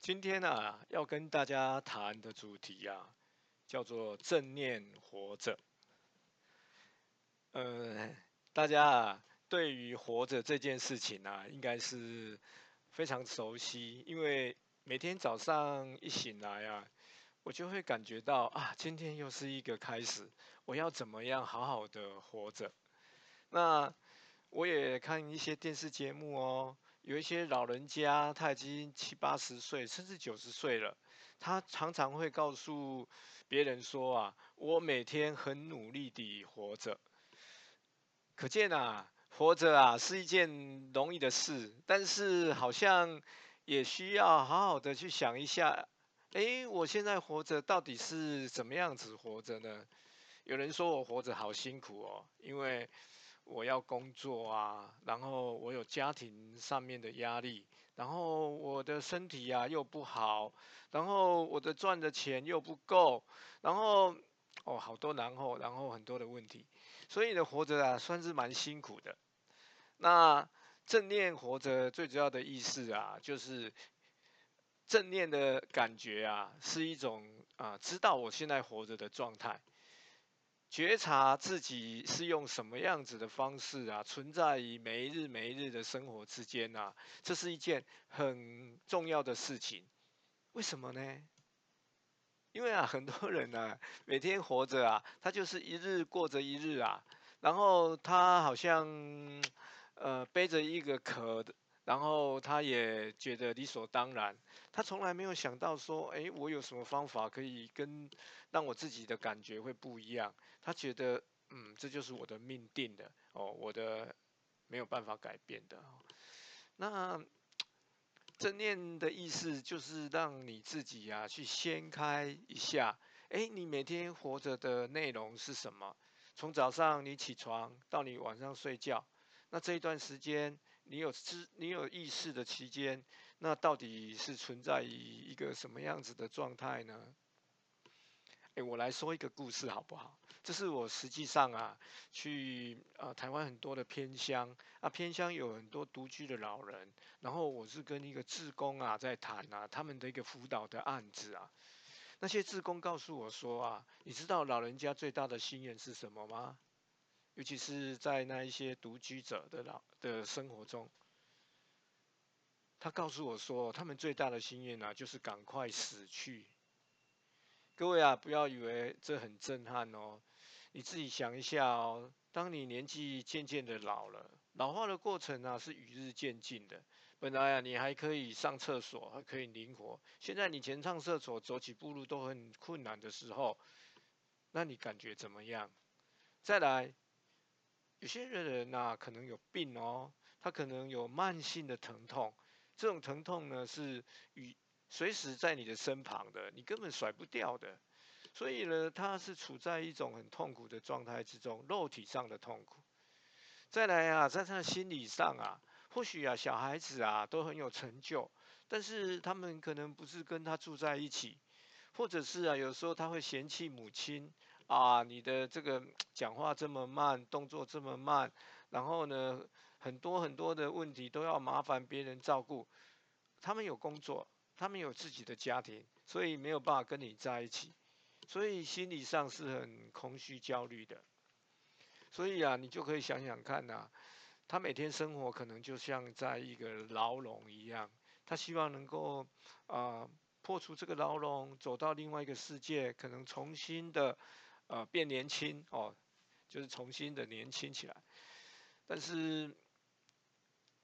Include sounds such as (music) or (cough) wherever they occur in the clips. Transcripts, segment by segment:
今天啊，要跟大家谈的主题啊，叫做正念活着。呃，大家啊，对于活着这件事情啊，应该是非常熟悉，因为每天早上一醒来啊，我就会感觉到啊，今天又是一个开始，我要怎么样好好的活着。那我也看一些电视节目哦，有一些老人家他已经七八十岁，甚至九十岁了，他常常会告诉别人说啊，我每天很努力地活着。可见啊，活着啊是一件容易的事，但是好像也需要好好的去想一下，诶，我现在活着到底是怎么样子活着呢？有人说我活着好辛苦哦，因为。我要工作啊，然后我有家庭上面的压力，然后我的身体啊又不好，然后我的赚的钱又不够，然后哦好多然后，然后很多的问题，所以呢活着啊算是蛮辛苦的。那正念活着最主要的意思啊，就是正念的感觉啊，是一种啊知道我现在活着的状态。觉察自己是用什么样子的方式啊，存在于每一日每一日的生活之间啊，这是一件很重要的事情。为什么呢？因为啊，很多人呢，每天活着啊，他就是一日过着一日啊，然后他好像呃背着一个壳的。然后他也觉得理所当然，他从来没有想到说，哎，我有什么方法可以跟让我自己的感觉会不一样？他觉得，嗯，这就是我的命定的哦，我的没有办法改变的。那正念的意思就是让你自己呀去掀开一下，哎，你每天活着的内容是什么？从早上你起床到你晚上睡觉，那这一段时间。你有知，你有意识的期间，那到底是存在于一个什么样子的状态呢？哎，我来说一个故事好不好？这是我实际上啊，去啊台湾很多的偏乡啊，偏乡有很多独居的老人，然后我是跟一个志工啊在谈啊，他们的一个辅导的案子啊，那些志工告诉我说啊，你知道老人家最大的心愿是什么吗？尤其是在那一些独居者的老的生活中，他告诉我说，他们最大的心愿呢，就是赶快死去。各位啊，不要以为这很震撼哦，你自己想一下哦，当你年纪渐渐的老了，老化的过程呢是与日渐进的。本来啊，你还可以上厕所，还可以灵活，现在你前上厕所走起步路都很困难的时候，那你感觉怎么样？再来。有些人呐，可能有病哦，他可能有慢性的疼痛，这种疼痛呢是与随时在你的身旁的，你根本甩不掉的，所以呢，他是处在一种很痛苦的状态之中，肉体上的痛苦。再来啊，在他的心理上啊，或许啊，小孩子啊都很有成就，但是他们可能不是跟他住在一起，或者是啊，有时候他会嫌弃母亲。啊，你的这个讲话这么慢，动作这么慢，然后呢，很多很多的问题都要麻烦别人照顾。他们有工作，他们有自己的家庭，所以没有办法跟你在一起，所以心理上是很空虚、焦虑的。所以啊，你就可以想想看呐，他每天生活可能就像在一个牢笼一样，他希望能够啊破除这个牢笼，走到另外一个世界，可能重新的。呃，变年轻哦，就是重新的年轻起来。但是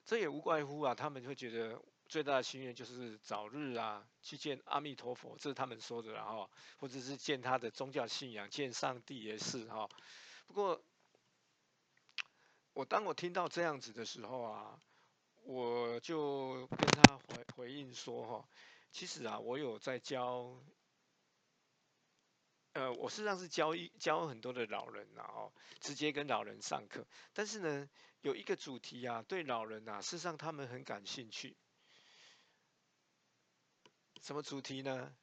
这也无怪乎啊，他们会觉得最大的心愿就是早日啊去见阿弥陀佛，这是他们说的哈，或者是见他的宗教信仰，见上帝也是哈。不过我当我听到这样子的时候啊，我就跟他回回应说哈，其实啊，我有在教。呃，我事实上是教一教很多的老人然后直接跟老人上课。但是呢，有一个主题啊，对老人啊，事实上他们很感兴趣。什么主题呢？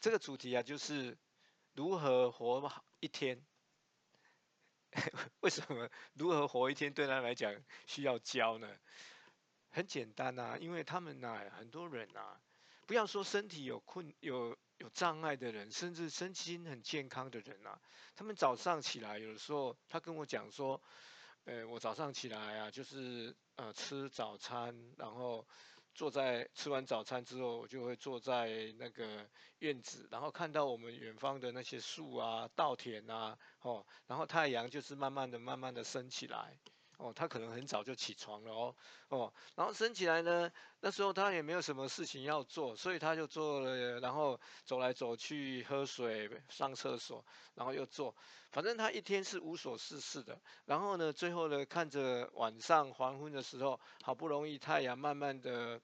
这个主题啊，就是如何活好一天。(laughs) 为什么如何活一天对他来讲需要教呢？很简单呐，因为他们呐，很多人呐。不要说身体有困有有障碍的人，甚至身心很健康的人啊，他们早上起来，有的时候他跟我讲说，呃，我早上起来啊，就是呃吃早餐，然后坐在吃完早餐之后，我就会坐在那个院子，然后看到我们远方的那些树啊、稻田啊，哦，然后太阳就是慢慢的、慢慢的升起来。哦，他可能很早就起床了哦，哦，然后升起来呢，那时候他也没有什么事情要做，所以他就做了，然后走来走去，喝水、上厕所，然后又做，反正他一天是无所事事的。然后呢，最后呢，看着晚上黄昏的时候，好不容易太阳慢慢的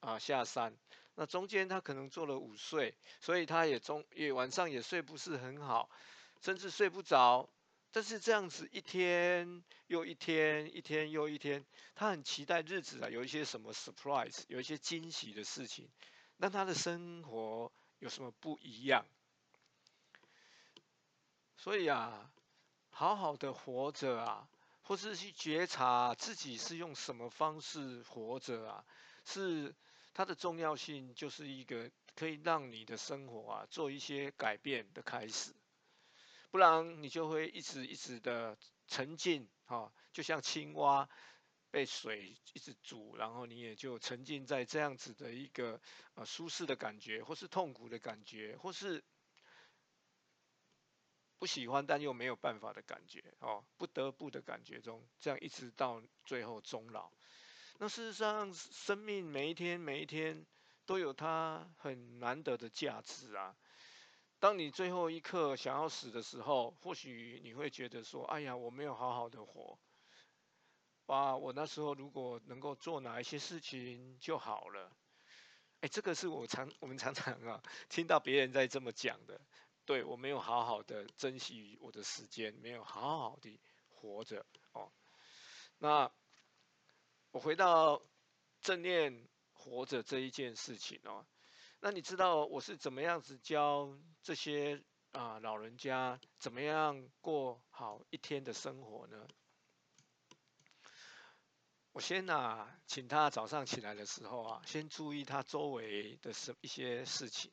啊下山，那中间他可能做了午睡，所以他也中也晚上也睡不是很好，甚至睡不着。但是这样子一天又一天，一天又一天，他很期待日子啊，有一些什么 surprise，有一些惊喜的事情，让他的生活有什么不一样。所以啊，好好的活着啊，或是去觉察自己是用什么方式活着啊，是它的重要性，就是一个可以让你的生活啊做一些改变的开始。不然你就会一直一直的沉浸，哈，就像青蛙被水一直煮，然后你也就沉浸在这样子的一个呃舒适的感觉，或是痛苦的感觉，或是不喜欢但又没有办法的感觉，哦，不得不的感觉中，这样一直到最后终老。那事实上，生命每一天每一天都有它很难得的价值啊。当你最后一刻想要死的时候，或许你会觉得说：“哎呀，我没有好好的活，哇，我那时候如果能够做哪一些事情就好了。”哎，这个是我常我们常常啊听到别人在这么讲的。对我没有好好的珍惜我的时间，没有好好的活着哦。那我回到正念活着这一件事情哦。那你知道我是怎么样子教这些啊老人家怎么样过好一天的生活呢？我先啊，请他早上起来的时候啊，先注意他周围的什一些事情。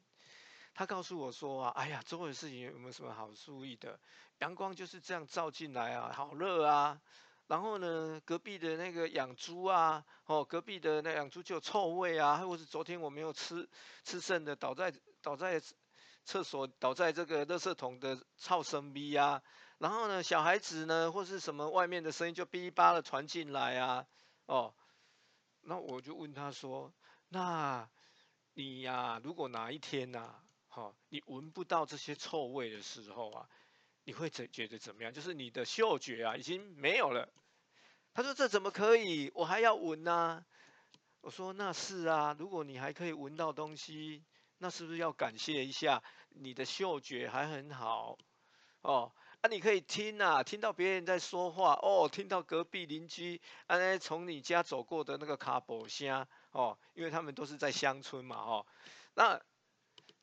他告诉我说啊，哎呀，周围的事情有没有什么好注意的？阳光就是这样照进来啊，好热啊。然后呢，隔壁的那个养猪啊，哦，隔壁的那养猪就有臭味啊，或是昨天我没有吃吃剩的，倒在倒在厕所，倒在这个垃圾桶的臭声逼啊。然后呢，小孩子呢，或是什么外面的声音就哔哩吧的传进来啊，哦，那我就问他说，那你呀，如果哪一天呐，哈，你闻不到这些臭味的时候啊，你会怎觉得怎么样？就是你的嗅觉啊，已经没有了。他说：“这怎么可以？我还要闻呢。”我说：“那是啊，如果你还可以闻到东西，那是不是要感谢一下你的嗅觉还很好？哦，啊，你可以听啊，听到别人在说话，哦，听到隔壁邻居啊从你家走过的那个卡波声，哦，因为他们都是在乡村嘛，哦，那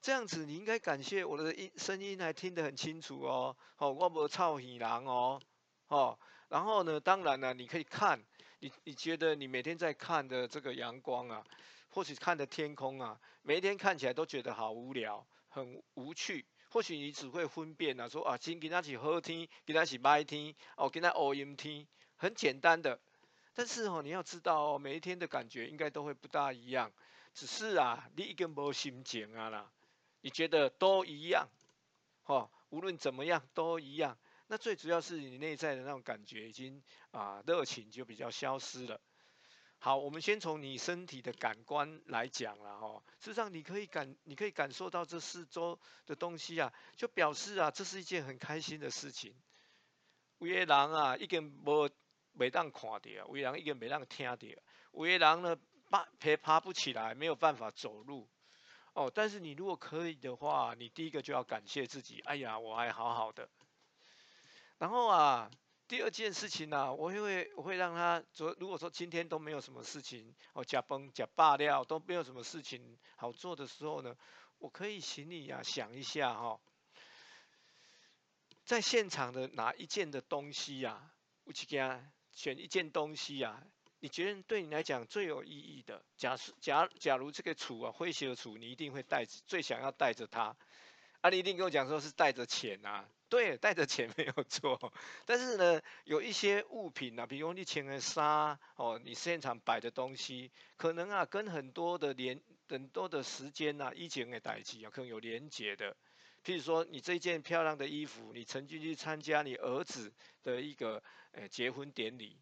这样子你应该感谢我的音声音还听得很清楚哦，哦，我无吵耳人哦，哦。”然后呢？当然呢，你可以看，你你觉得你每天在看的这个阳光啊，或许看的天空啊，每一天看起来都觉得好无聊，很无趣。或许你只会分辨啊，说啊，今今天是好天，今天是白天，哦，今天乌阴天，很简单的。但是哦，你要知道哦，每一天的感觉应该都会不大一样。只是啊，你一个无心情啊啦，你觉得都一样，哦，无论怎么样都一样。那最主要是你内在的那种感觉已经啊热情就比较消失了。好，我们先从你身体的感官来讲了哈。事实上，你可以感，你可以感受到这四周的东西啊，就表示啊，这是一件很开心的事情。有的人啊，已经无没当看到，有的人已经没当听到，有的人呢爬爬爬不起来，没有办法走路。哦，但是你如果可以的话，你第一个就要感谢自己，哎呀，我还好好的。然后啊，第二件事情呢，我会我会让他昨如果说今天都没有什么事情哦，假崩假罢料都没有什么事情好做的时候呢，我可以请你呀想一下哈，在现场的哪一件的东西呀，我去给他选一件东西呀，你觉得对你来讲最有意义的？假设假假如这个储啊，诙谐的储，你一定会带最想要带着它。啊，你一定跟我讲说是带着钱啊，对，带着钱 (laughs) 没有错。但是呢，有一些物品啊，比如你请的沙哦，你现场摆的东西，可能啊跟很多的连很多的时间呐，以前的代际啊，可能有连结的。譬如说，你这件漂亮的衣服，你曾经去参加你儿子的一个诶结婚典礼。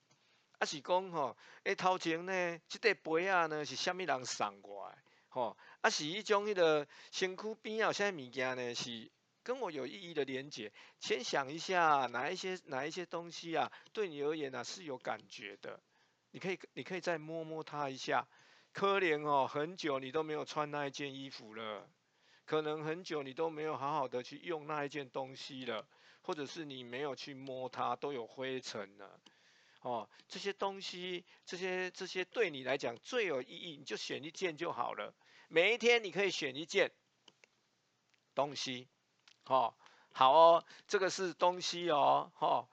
啊是讲吼，诶头前呢，即个杯啊呢是虾米人送过来，吼，啊是一种迄个身躯边啊有啥物件呢是跟我有意义的连接。先想一下哪一些哪一些东西啊，对你而言呢是有感觉的，你可以你可以再摸摸它一下。可怜哦，很久你都没有穿那一件衣服了，可能很久你都没有好好的去用那一件东西了，或者是你没有去摸它，都有灰尘了。哦，这些东西，这些这些对你来讲最有意义，你就选一件就好了。每一天你可以选一件东西，哦，好哦，这个是东西哦，哈。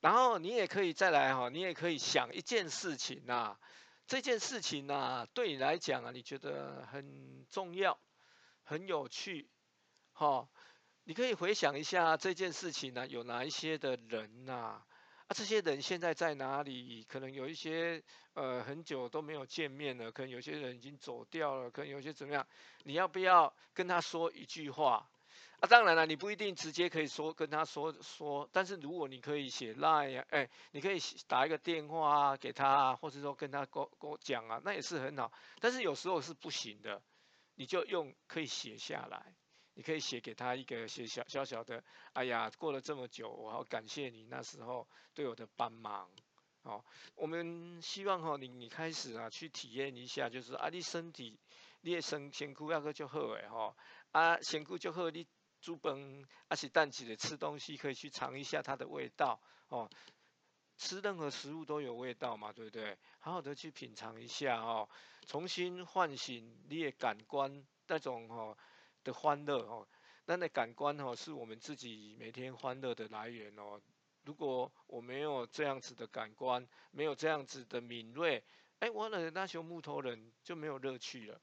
然后你也可以再来哈，你也可以想一件事情呐，这件事情呐对你来讲啊，你觉得很重要，很有趣，哈。你可以回想一下这件事情呢，有哪一些的人呐？这些人现在在哪里？可能有一些呃很久都没有见面了，可能有些人已经走掉了，可能有些怎么样？你要不要跟他说一句话？啊，当然了，你不一定直接可以说跟他说说，但是如果你可以写 line 啊，哎，你可以打一个电话啊给他啊，或者说跟他跟跟我讲啊，那也是很好。但是有时候是不行的，你就用可以写下来。你可以写给他一个写小小小的，哎呀，过了这么久，我好感谢你那时候对我的帮忙，哦，我们希望哈，你你开始啊去体验一下，就是啊，你身体，你的身身躯要个就好诶哈，啊，身躯就好，你煮饭啊是淡起的吃东西可以去尝一下它的味道，哦，吃任何食物都有味道嘛，对不对？好好的去品尝一下哦，重新唤醒你的感官那种哦。的欢乐哦，那那感官哦，是我们自己每天欢乐的来源哦。如果我没有这样子的感官，没有这样子的敏锐，哎，我的那些木头人就没有乐趣了。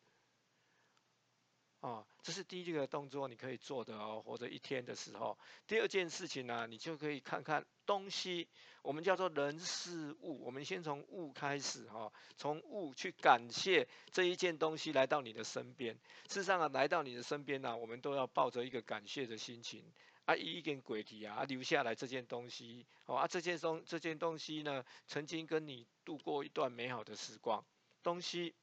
啊，这是第一个动作，你可以做的哦，或者一天的时候。第二件事情呢，你就可以看看东西，我们叫做人事物。我们先从物开始哈，从物去感谢这一件东西来到你的身边。事实上啊，来到你的身边呢，我们都要抱着一个感谢的心情啊，一件鬼体啊，留下来这件东西哦啊，这件东这件东西呢，曾经跟你度过一段美好的时光。东西，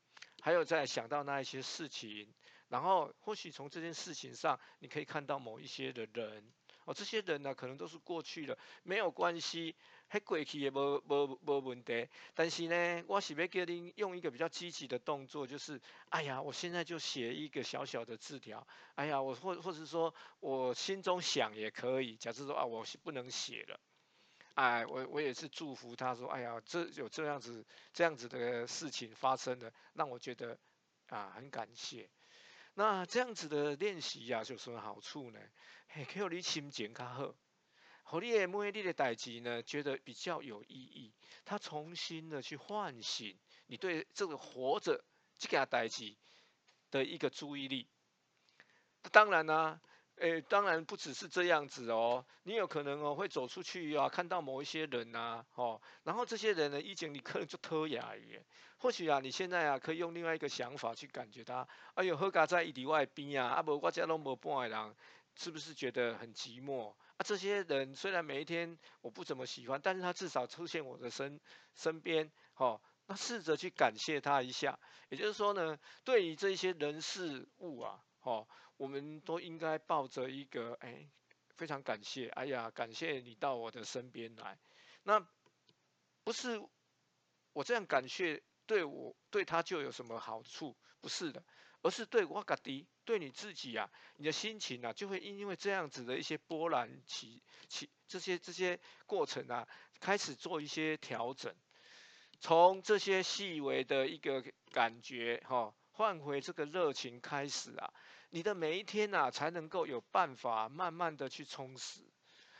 还有再想到那一些事情。然后或许从这件事情上，你可以看到某一些的人哦，这些人呢可能都是过去了，没有关系，还过去也无无无问题。但是呢，我是要叫你用一个比较积极的动作，就是哎呀，我现在就写一个小小的字条，哎呀，我或或者说我心中想也可以。假设说啊，我是不能写了，哎，我我也是祝福他说，哎呀，这有这样子这样子的事情发生了，让我觉得啊很感谢。那这样子的练习呀，有什么好处呢？嘿，可以你心情较好，和你的每日的代志呢，觉得比较有意义。他重新的去唤醒你对这个活着这个代志的一个注意力。当然呢。诶，当然不只是这样子哦，你有可能哦会走出去啊，看到某一些人呐，哦，然后这些人呢，以前你可能就偷哑语，或许啊，你现在啊可以用另外一个想法去感觉他，哎呦，何家在里外边啊，啊不，我家拢无半个人，是不是觉得很寂寞？啊，这些人虽然每一天我不怎么喜欢，但是他至少出现我的身身边，哦，那试着去感谢他一下，也就是说呢，对于这些人事物啊，哦。我们都应该抱着一个哎，非常感谢，哎呀，感谢你到我的身边来。那不是我这样感谢对我对他就有什么好处？不是的，而是对瓦嘎迪，对你自己啊，你的心情啊，就会因为这样子的一些波澜起起这些这些过程啊，开始做一些调整，从这些细微的一个感觉哈，换回这个热情开始啊。你的每一天呐，才能够有办法慢慢的去充实。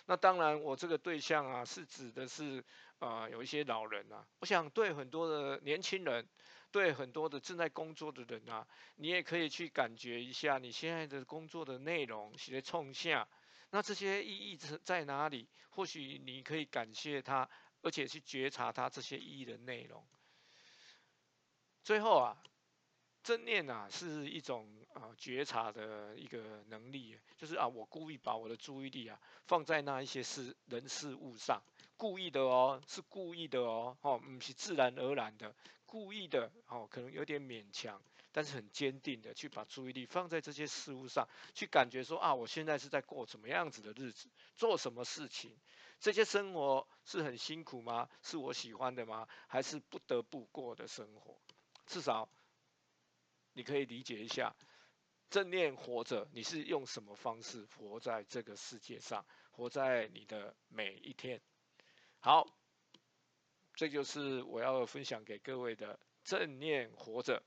那当然，我这个对象啊，是指的是啊，有一些老人啊，我想对很多的年轻人，对很多的正在工作的人啊，你也可以去感觉一下你现在的工作的内容，写的冲下，那这些意义在在哪里？或许你可以感谢他，而且去觉察他这些意义的内容。最后啊。正念啊，是一种啊觉察的一个能力，就是啊，我故意把我的注意力啊放在那一些事人事物上，故意的哦，是故意的哦，哦，不是自然而然的，故意的哦，可能有点勉强，但是很坚定的去把注意力放在这些事物上，去感觉说啊，我现在是在过怎么样子的日子，做什么事情，这些生活是很辛苦吗？是我喜欢的吗？还是不得不过的生活？至少。你可以理解一下，正念活着，你是用什么方式活在这个世界上，活在你的每一天。好，这就是我要分享给各位的正念活着。